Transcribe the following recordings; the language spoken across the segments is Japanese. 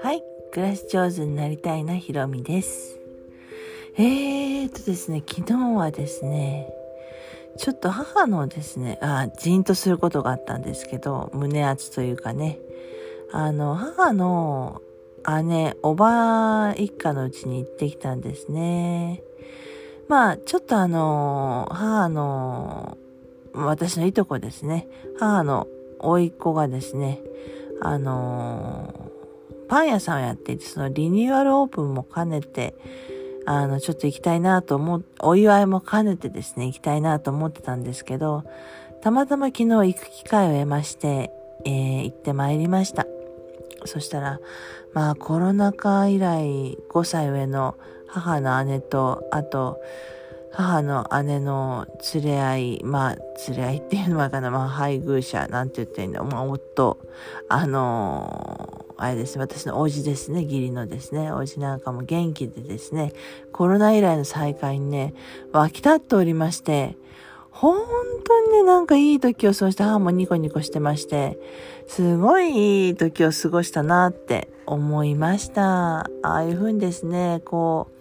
はい、暮らし上手になりたいなひろみです。えーとですね、昨日はですね、ちょっと母のですね、あ、じんとすることがあったんですけど、胸圧というかね、あの、母の姉、おば一家のうちに行ってきたんですね。まあ、ちょっとあの、母の、私のいとこですね。母の甥っ子がですね、あの、パン屋さんをやっていて、そのリニューアルオープンも兼ねて、あの、ちょっと行きたいなと思お祝いも兼ねてですね、行きたいなと思ってたんですけど、たまたま昨日行く機会を得まして、えー、行ってまいりました。そしたら、まあコロナ禍以来5歳上の母の姉と、あと、母の姉の連れ合い、まあ、連れ合いっていうのはかな、まあ、配偶者、なんて言っていいんだ、まあ、夫、あのー、あれですね、私の叔父ですね、義理のですね、叔父なんかも元気でですね、コロナ以来の再会にね、湧き立っておりまして、本当にね、なんかいい時を過ごして母もニコニコしてまして、すごいいい時を過ごしたなって思いました。ああいう風にですね、こう、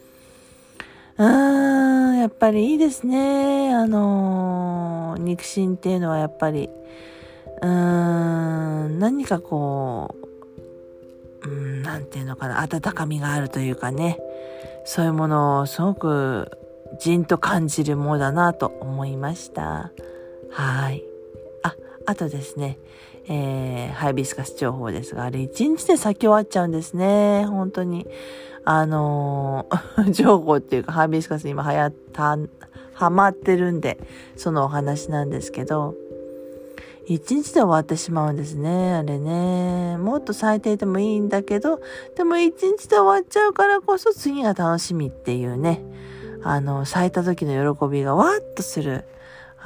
うん、やっぱりいいですね。あのー、肉親っていうのはやっぱり、うーん、何かこう、うん、なんていうのかな、温かみがあるというかね、そういうものをすごくじんと感じるものだなと思いました。はい。あ、とですね、えー、ハイビスカス情報ですが、あれ一日で咲き終わっちゃうんですね。本当に。あのー、情報っていうか、ハイビスカス今流行った、ハマってるんで、そのお話なんですけど、一日で終わってしまうんですね、あれね。もっと咲いていてもいいんだけど、でも一日で終わっちゃうからこそ次が楽しみっていうね。あの、咲いた時の喜びがわーっとする、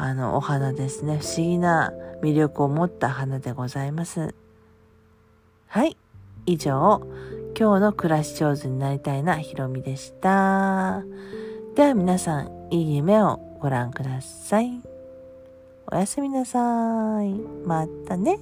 あの、お花ですね。不思議な魅力を持った花でございます。はい。以上、今日の暮らし上手になりたいなひろみでした。では皆さん、いい夢をご覧ください。おやすみなさい。またね。